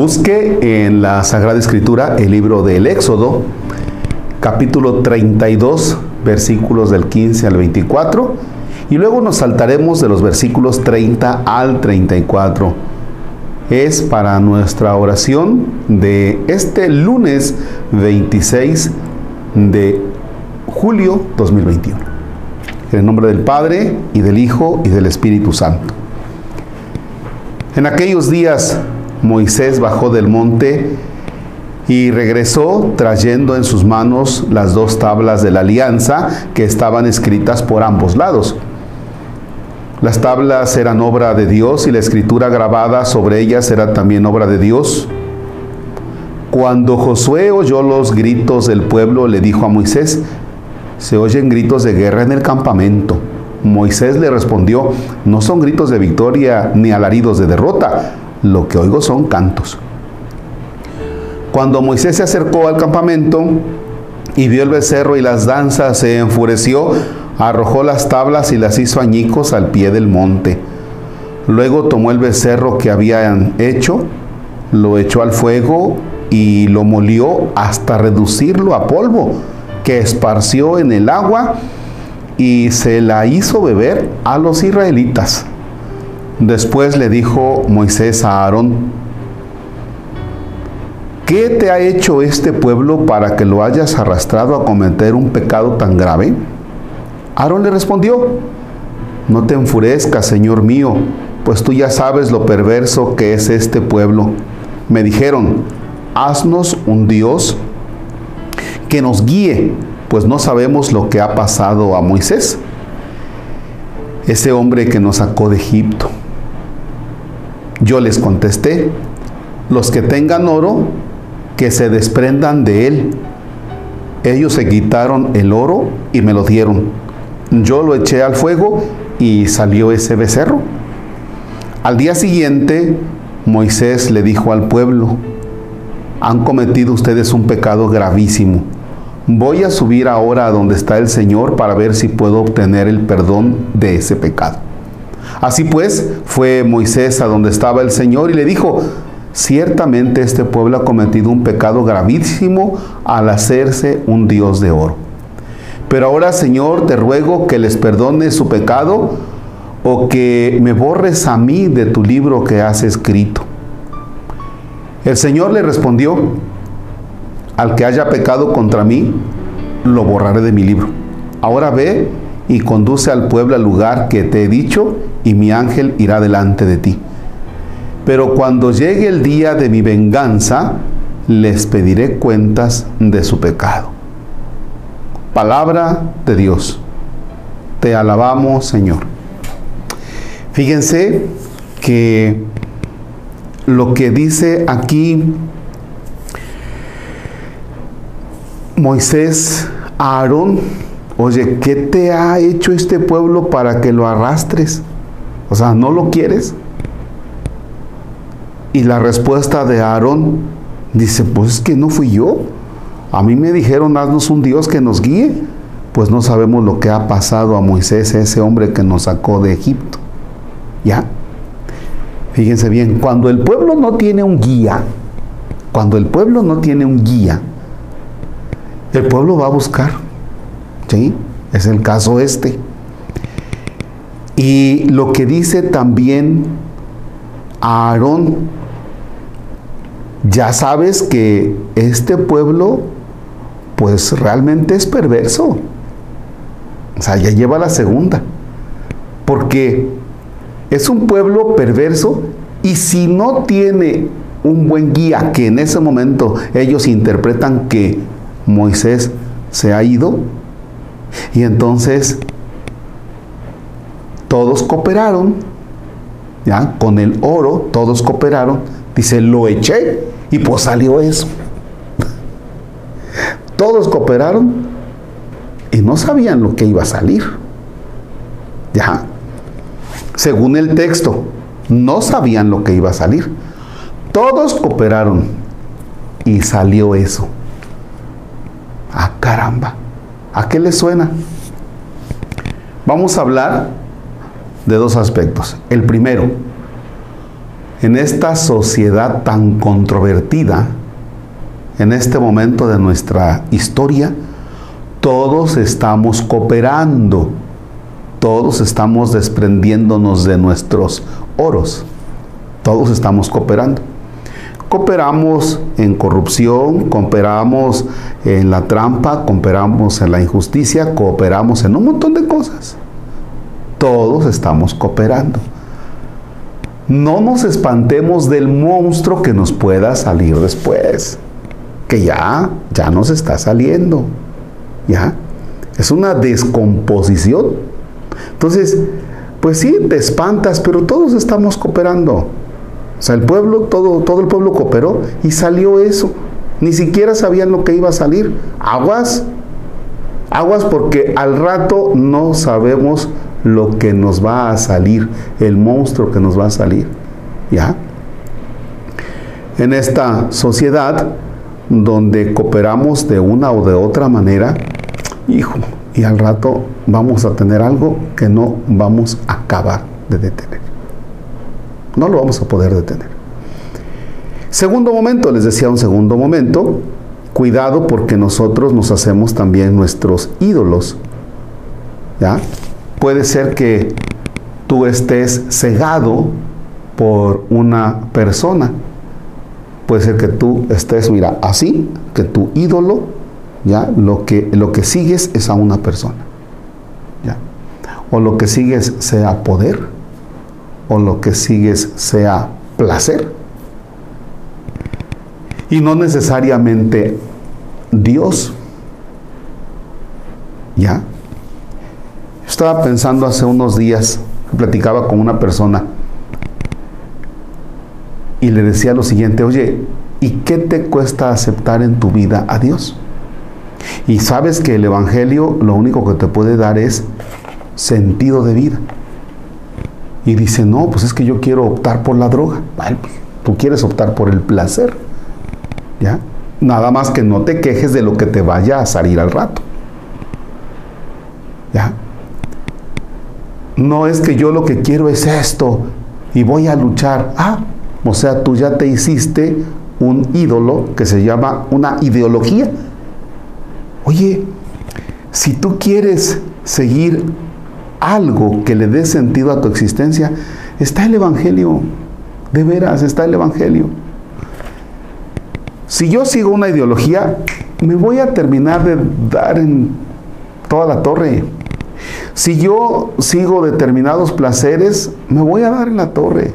Busque en la Sagrada Escritura el libro del Éxodo, capítulo 32, versículos del 15 al 24, y luego nos saltaremos de los versículos 30 al 34. Es para nuestra oración de este lunes 26 de julio 2021. En el nombre del Padre y del Hijo y del Espíritu Santo. En aquellos días Moisés bajó del monte y regresó trayendo en sus manos las dos tablas de la alianza que estaban escritas por ambos lados. Las tablas eran obra de Dios y la escritura grabada sobre ellas era también obra de Dios. Cuando Josué oyó los gritos del pueblo, le dijo a Moisés, se oyen gritos de guerra en el campamento. Moisés le respondió, no son gritos de victoria ni alaridos de derrota, lo que oigo son cantos. Cuando Moisés se acercó al campamento y vio el becerro y las danzas, se enfureció, arrojó las tablas y las hizo añicos al pie del monte. Luego tomó el becerro que habían hecho, lo echó al fuego y lo molió hasta reducirlo a polvo, que esparció en el agua y se la hizo beber a los israelitas. Después le dijo Moisés a Aarón, ¿qué te ha hecho este pueblo para que lo hayas arrastrado a cometer un pecado tan grave? Aarón le respondió, no te enfurezcas, Señor mío, pues tú ya sabes lo perverso que es este pueblo. Me dijeron, haznos un Dios que nos guíe, pues no sabemos lo que ha pasado a Moisés, ese hombre que nos sacó de Egipto. Yo les contesté, los que tengan oro, que se desprendan de él. Ellos se quitaron el oro y me lo dieron. Yo lo eché al fuego y salió ese becerro. Al día siguiente, Moisés le dijo al pueblo, han cometido ustedes un pecado gravísimo. Voy a subir ahora a donde está el Señor para ver si puedo obtener el perdón de ese pecado. Así pues, fue Moisés a donde estaba el Señor y le dijo, ciertamente este pueblo ha cometido un pecado gravísimo al hacerse un Dios de oro. Pero ahora, Señor, te ruego que les perdone su pecado o que me borres a mí de tu libro que has escrito. El Señor le respondió, al que haya pecado contra mí, lo borraré de mi libro. Ahora ve y conduce al pueblo al lugar que te he dicho y mi ángel irá delante de ti. Pero cuando llegue el día de mi venganza, les pediré cuentas de su pecado. Palabra de Dios. Te alabamos, Señor. Fíjense que lo que dice aquí Moisés a Aarón, oye, ¿qué te ha hecho este pueblo para que lo arrastres? O sea, ¿no lo quieres? Y la respuesta de Aarón dice, pues es que no fui yo. A mí me dijeron, haznos un Dios que nos guíe. Pues no sabemos lo que ha pasado a Moisés, ese hombre que nos sacó de Egipto. ¿Ya? Fíjense bien, cuando el pueblo no tiene un guía, cuando el pueblo no tiene un guía, el pueblo va a buscar. ¿Sí? Es el caso este. Y lo que dice también Aarón, ya sabes que este pueblo pues realmente es perverso. O sea, ya lleva la segunda. Porque es un pueblo perverso y si no tiene un buen guía, que en ese momento ellos interpretan que Moisés se ha ido, y entonces todos cooperaron, ¿ya? Con el oro, todos cooperaron. Dice, lo eché y pues salió eso. Todos cooperaron y no sabían lo que iba a salir. Ya. Según el texto, no sabían lo que iba a salir. Todos cooperaron y salió eso. Ah, caramba. ¿A qué le suena? Vamos a hablar de dos aspectos. El primero, en esta sociedad tan controvertida, en este momento de nuestra historia, todos estamos cooperando, todos estamos desprendiéndonos de nuestros oros, todos estamos cooperando. Cooperamos en corrupción, cooperamos en la trampa, cooperamos en la injusticia, cooperamos en un montón de cosas. Todos estamos cooperando. No nos espantemos del monstruo que nos pueda salir después, que ya, ya nos está saliendo. ¿Ya? Es una descomposición. Entonces, pues sí, te espantas, pero todos estamos cooperando. O sea, el pueblo, todo, todo el pueblo cooperó y salió eso. Ni siquiera sabían lo que iba a salir. Aguas, aguas porque al rato no sabemos lo que nos va a salir, el monstruo que nos va a salir. ¿Ya? En esta sociedad donde cooperamos de una o de otra manera, hijo, y al rato vamos a tener algo que no vamos a acabar de detener. No lo vamos a poder detener. Segundo momento, les decía un segundo momento, cuidado porque nosotros nos hacemos también nuestros ídolos. ¿Ya? Puede ser que tú estés cegado por una persona. Puede ser que tú estés, mira, así, que tu ídolo, ya, lo que, lo que sigues es a una persona. ¿ya? O lo que sigues sea poder, o lo que sigues sea placer. Y no necesariamente Dios. ¿Ya? Estaba pensando hace unos días, platicaba con una persona y le decía lo siguiente, oye, ¿y qué te cuesta aceptar en tu vida a Dios? Y sabes que el Evangelio lo único que te puede dar es sentido de vida. Y dice, no, pues es que yo quiero optar por la droga. Pues, tú quieres optar por el placer. ¿Ya? Nada más que no te quejes de lo que te vaya a salir al rato. ¿Ya? No es que yo lo que quiero es esto y voy a luchar. Ah, o sea, tú ya te hiciste un ídolo que se llama una ideología. Oye, si tú quieres seguir algo que le dé sentido a tu existencia, está el Evangelio. De veras, está el Evangelio. Si yo sigo una ideología, me voy a terminar de dar en toda la torre. Si yo sigo determinados placeres, me voy a dar en la torre.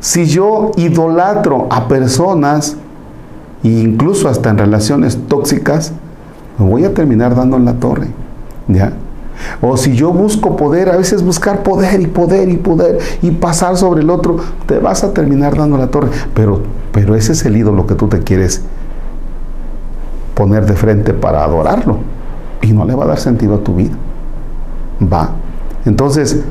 Si yo idolatro a personas, e incluso hasta en relaciones tóxicas, me voy a terminar dando en la torre. ¿Ya? O si yo busco poder, a veces buscar poder y poder y poder y pasar sobre el otro, te vas a terminar dando la torre. Pero, pero ese es el ídolo que tú te quieres poner de frente para adorarlo. Y no le va a dar sentido a tu vida va. Entonces,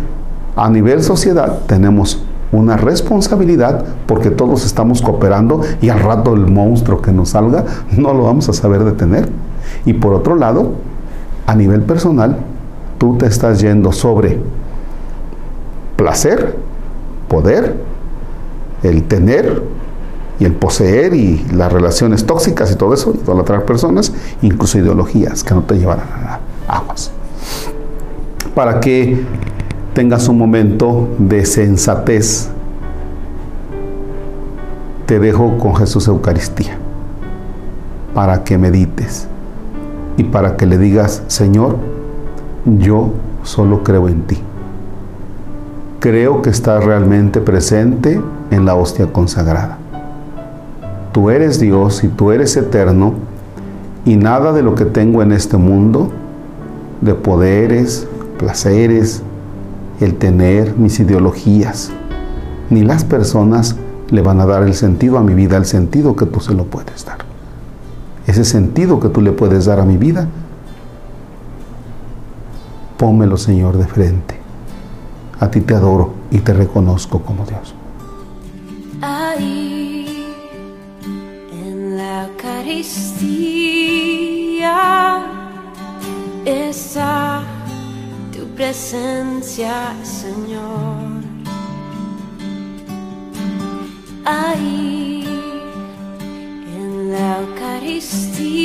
a nivel sociedad tenemos una responsabilidad porque todos estamos cooperando y al rato el monstruo que nos salga no lo vamos a saber detener. Y por otro lado, a nivel personal, tú te estás yendo sobre placer, poder, el tener y el poseer y las relaciones tóxicas y todo eso, y otras personas, incluso ideologías que no te llevarán a aguas para que tengas un momento de sensatez. Te dejo con Jesús Eucaristía para que medites y para que le digas, Señor, yo solo creo en ti. Creo que estás realmente presente en la hostia consagrada. Tú eres Dios y tú eres eterno y nada de lo que tengo en este mundo, de poderes, placeres, el tener mis ideologías, ni las personas le van a dar el sentido a mi vida, el sentido que tú se lo puedes dar. Ese sentido que tú le puedes dar a mi vida, pónmelo, Señor, de frente. A ti te adoro y te reconozco como Dios. Ahí, en la Eucaristía, esa presencia, Señor. ahí en la Eucaristía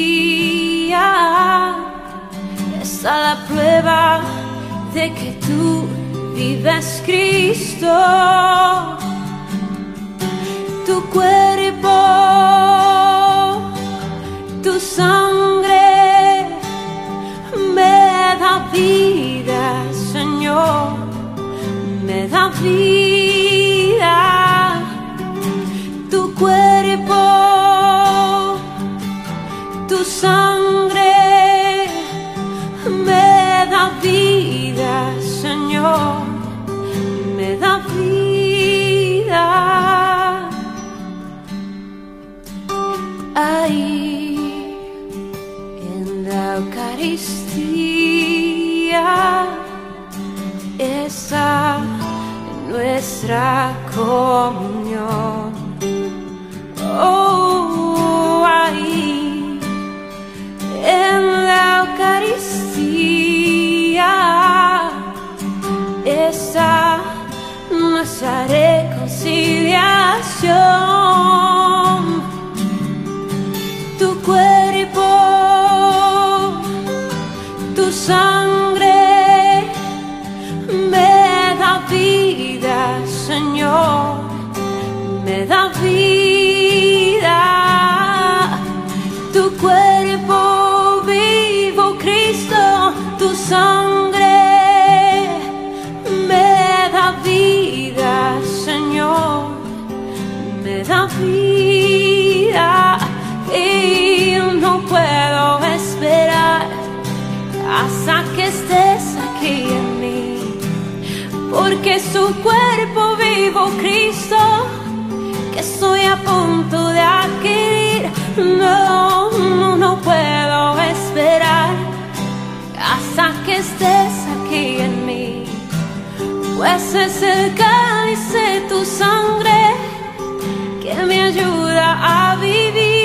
la prueba de que tú vives Cristo. Tu cuerpo, tu sangre me da vida, Señor, me da vida. Me da vida. Ahí en la Eucaristía está nuestra comunión. Oh, está nuestra reconciliación. Tu cuerpo vivo Cristo que estoy a punto de adquirir. No, no, no puedo esperar hasta que estés aquí en mí, pues es el cáliz de tu sangre que me ayuda a vivir.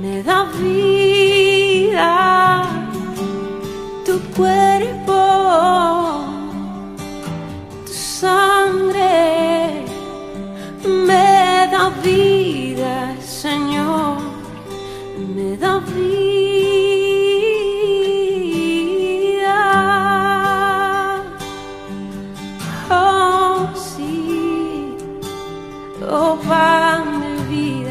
Me da vida. Tu cuerpo, tu sangre me da vida, Señor, me da vida. Oh, sí, oh pan vida,